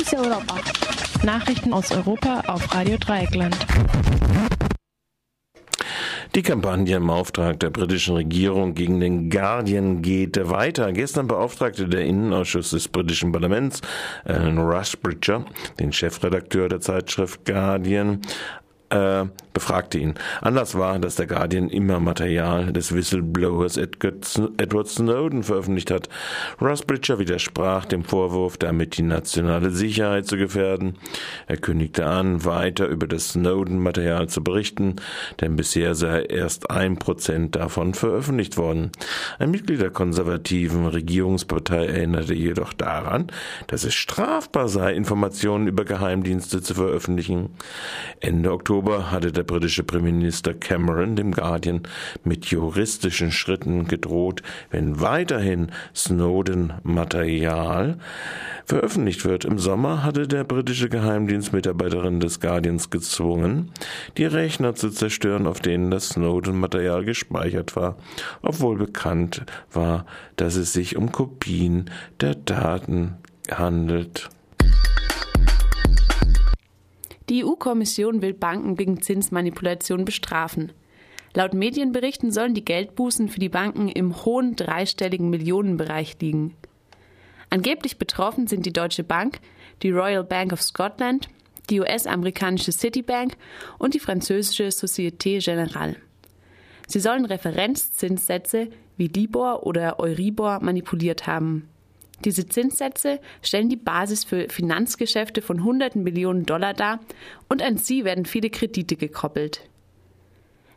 Fokus Europa. Nachrichten aus Europa auf Radio Dreieckland. Die Kampagne im Auftrag der britischen Regierung gegen den Guardian geht weiter. Gestern beauftragte der Innenausschuss des britischen Parlaments Alan Rushbridger, den Chefredakteur der Zeitschrift Guardian, äh, befragte ihn. Anlass war, dass der Guardian immer Material des Whistleblowers Edward Snowden veröffentlicht hat. Ross Bridger widersprach dem Vorwurf, damit die nationale Sicherheit zu gefährden. Er kündigte an, weiter über das Snowden-Material zu berichten, denn bisher sei erst ein Prozent davon veröffentlicht worden. Ein Mitglied der konservativen Regierungspartei erinnerte jedoch daran, dass es strafbar sei, Informationen über Geheimdienste zu veröffentlichen. Ende Oktober hatte der britische Premierminister Cameron dem Guardian mit juristischen Schritten gedroht, wenn weiterhin Snowden-Material veröffentlicht wird. Im Sommer hatte der britische Geheimdienstmitarbeiterin des Guardians gezwungen, die Rechner zu zerstören, auf denen das Snowden-Material gespeichert war, obwohl bekannt war, dass es sich um Kopien der Daten handelt. Die EU-Kommission will Banken wegen Zinsmanipulation bestrafen. Laut Medienberichten sollen die Geldbußen für die Banken im hohen dreistelligen Millionenbereich liegen. Angeblich betroffen sind die Deutsche Bank, die Royal Bank of Scotland, die US-amerikanische Citibank und die französische Société Générale. Sie sollen Referenzzinssätze wie Libor oder Euribor manipuliert haben. Diese Zinssätze stellen die Basis für Finanzgeschäfte von hunderten Millionen Dollar dar und an sie werden viele Kredite gekoppelt.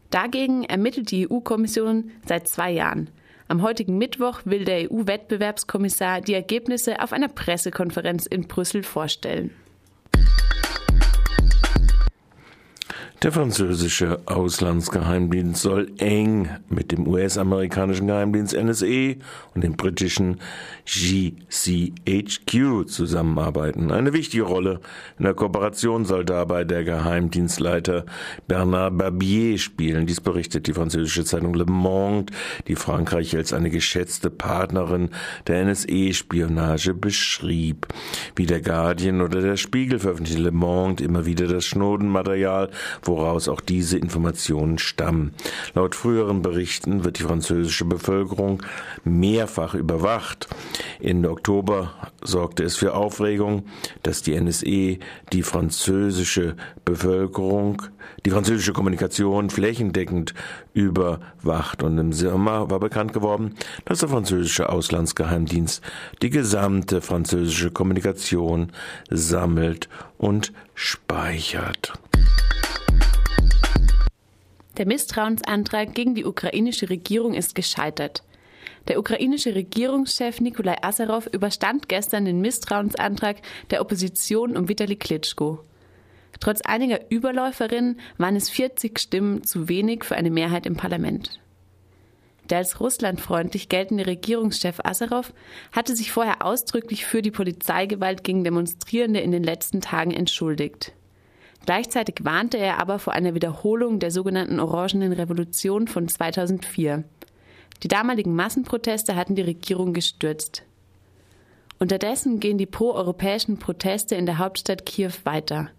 Dagegen ermittelt die EU-Kommission seit zwei Jahren. Am heutigen Mittwoch will der EU-Wettbewerbskommissar die Ergebnisse auf einer Pressekonferenz in Brüssel vorstellen. Der französische Auslandsgeheimdienst soll eng mit dem US-amerikanischen Geheimdienst NSE und dem britischen GCHQ zusammenarbeiten. Eine wichtige Rolle in der Kooperation soll dabei der Geheimdienstleiter Bernard Barbier spielen. Dies berichtet die französische Zeitung Le Monde, die Frankreich als eine geschätzte Partnerin der NSE-Spionage beschrieb. Wie der Guardian oder der Spiegel veröffentlichte Le Monde immer wieder das Snowden-Material, wo woraus auch diese Informationen stammen. Laut früheren Berichten wird die französische Bevölkerung mehrfach überwacht. Ende Oktober sorgte es für Aufregung, dass die NSE die französische Bevölkerung, die französische Kommunikation flächendeckend überwacht. Und im Sommer war bekannt geworden, dass der französische Auslandsgeheimdienst die gesamte französische Kommunikation sammelt und speichert. Der Misstrauensantrag gegen die ukrainische Regierung ist gescheitert. Der ukrainische Regierungschef Nikolai Assarow überstand gestern den Misstrauensantrag der Opposition um Vitali Klitschko. Trotz einiger Überläuferinnen waren es 40 Stimmen zu wenig für eine Mehrheit im Parlament. Der als russlandfreundlich geltende Regierungschef Assarow hatte sich vorher ausdrücklich für die Polizeigewalt gegen Demonstrierende in den letzten Tagen entschuldigt. Gleichzeitig warnte er aber vor einer Wiederholung der sogenannten Orangenen Revolution von 2004. Die damaligen Massenproteste hatten die Regierung gestürzt. Unterdessen gehen die pro-europäischen Proteste in der Hauptstadt Kiew weiter.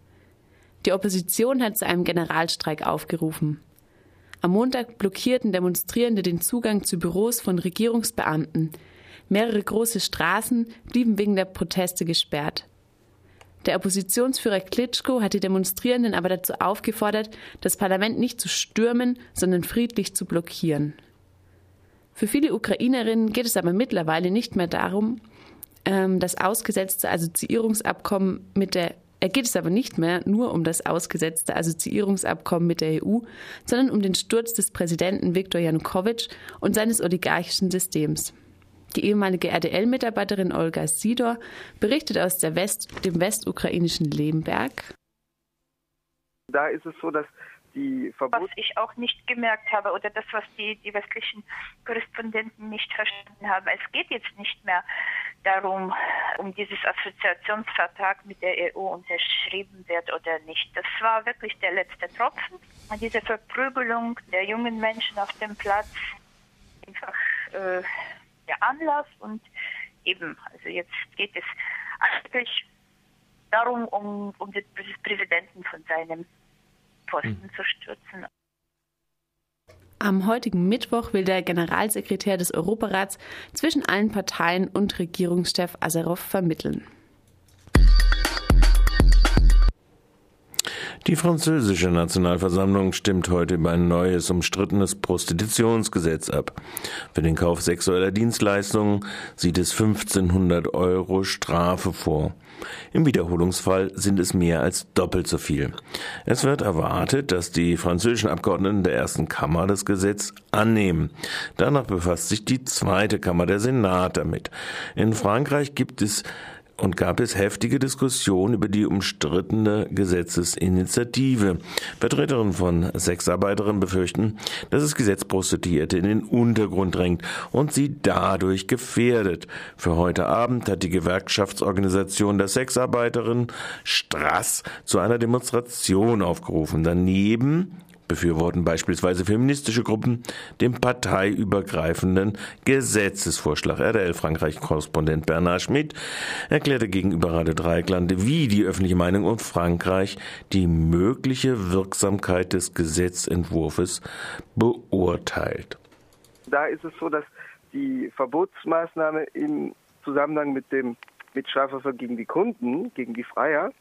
Die Opposition hat zu einem Generalstreik aufgerufen. Am Montag blockierten Demonstrierende den Zugang zu Büros von Regierungsbeamten. Mehrere große Straßen blieben wegen der Proteste gesperrt. Der Oppositionsführer Klitschko hat die Demonstrierenden aber dazu aufgefordert, das Parlament nicht zu stürmen, sondern friedlich zu blockieren. Für viele Ukrainerinnen geht es aber mittlerweile nicht mehr darum, ähm, das ausgesetzte Assoziierungsabkommen mit der er geht es aber nicht mehr nur um das ausgesetzte Assoziierungsabkommen mit der EU, sondern um den Sturz des Präsidenten Viktor Janukowitsch und seines oligarchischen Systems. Die ehemalige RDL-Mitarbeiterin Olga Sidor berichtet aus West, dem westukrainischen Lemberg. Da ist es so, dass die Verbot was ich auch nicht gemerkt habe oder das, was die, die westlichen Korrespondenten nicht verstanden haben. Es geht jetzt nicht mehr darum, um dieses Assoziationsvertrag mit der EU unterschrieben wird oder nicht. Das war wirklich der letzte Tropfen. Diese Verprügelung der jungen Menschen auf dem Platz einfach äh, der Anlass und eben, also jetzt geht es eigentlich darum, um, um den Präsidenten von seinem Posten mhm. zu stürzen. Am heutigen Mittwoch will der Generalsekretär des Europarats zwischen allen Parteien und Regierungschef Azarov vermitteln. Die französische Nationalversammlung stimmt heute über ein neues, umstrittenes Prostitutionsgesetz ab. Für den Kauf sexueller Dienstleistungen sieht es 1500 Euro Strafe vor. Im Wiederholungsfall sind es mehr als doppelt so viel. Es wird erwartet, dass die französischen Abgeordneten der ersten Kammer das Gesetz annehmen. Danach befasst sich die zweite Kammer, der Senat, damit. In Frankreich gibt es und gab es heftige Diskussionen über die umstrittene Gesetzesinitiative. Vertreterinnen von Sexarbeiterinnen befürchten, dass das Gesetz Prostituierte in den Untergrund drängt und sie dadurch gefährdet. Für heute Abend hat die Gewerkschaftsorganisation der Sexarbeiterinnen Strass zu einer Demonstration aufgerufen. Daneben befürworten beispielsweise feministische Gruppen den parteiübergreifenden Gesetzesvorschlag. RDL Frankreich-Korrespondent Bernard Schmidt erklärte gegenüber Radio Dreieckland, wie die öffentliche Meinung in Frankreich die mögliche Wirksamkeit des Gesetzentwurfs beurteilt. Da ist es so, dass die Verbotsmaßnahme im Zusammenhang mit dem mit Strafverfolgung gegen die Kunden, gegen die Freier,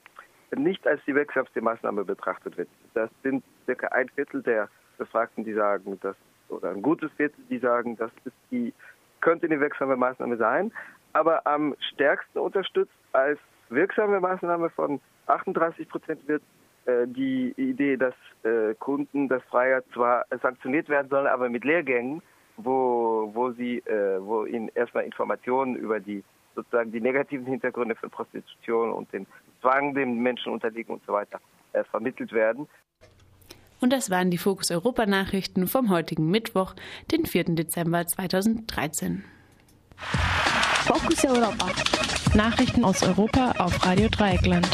nicht als die wirksamste Maßnahme betrachtet wird. Das sind circa ein Viertel der Befragten, die sagen, dass, oder ein gutes Viertel, die sagen, das ist die, könnte eine wirksame Maßnahme sein. Aber am stärksten unterstützt als wirksame Maßnahme von 38 Prozent wird äh, die Idee, dass äh, Kunden, dass Freier zwar sanktioniert werden sollen, aber mit Lehrgängen, wo, wo sie, äh, wo ihnen erstmal Informationen über die sozusagen die negativen Hintergründe von Prostitution und den Zwang, dem Menschen unterliegen und so weiter, äh, vermittelt werden. Und das waren die Fokus Europa Nachrichten vom heutigen Mittwoch, den 4. Dezember 2013. Fokus Europa. Nachrichten aus Europa auf Radio Dreieckland.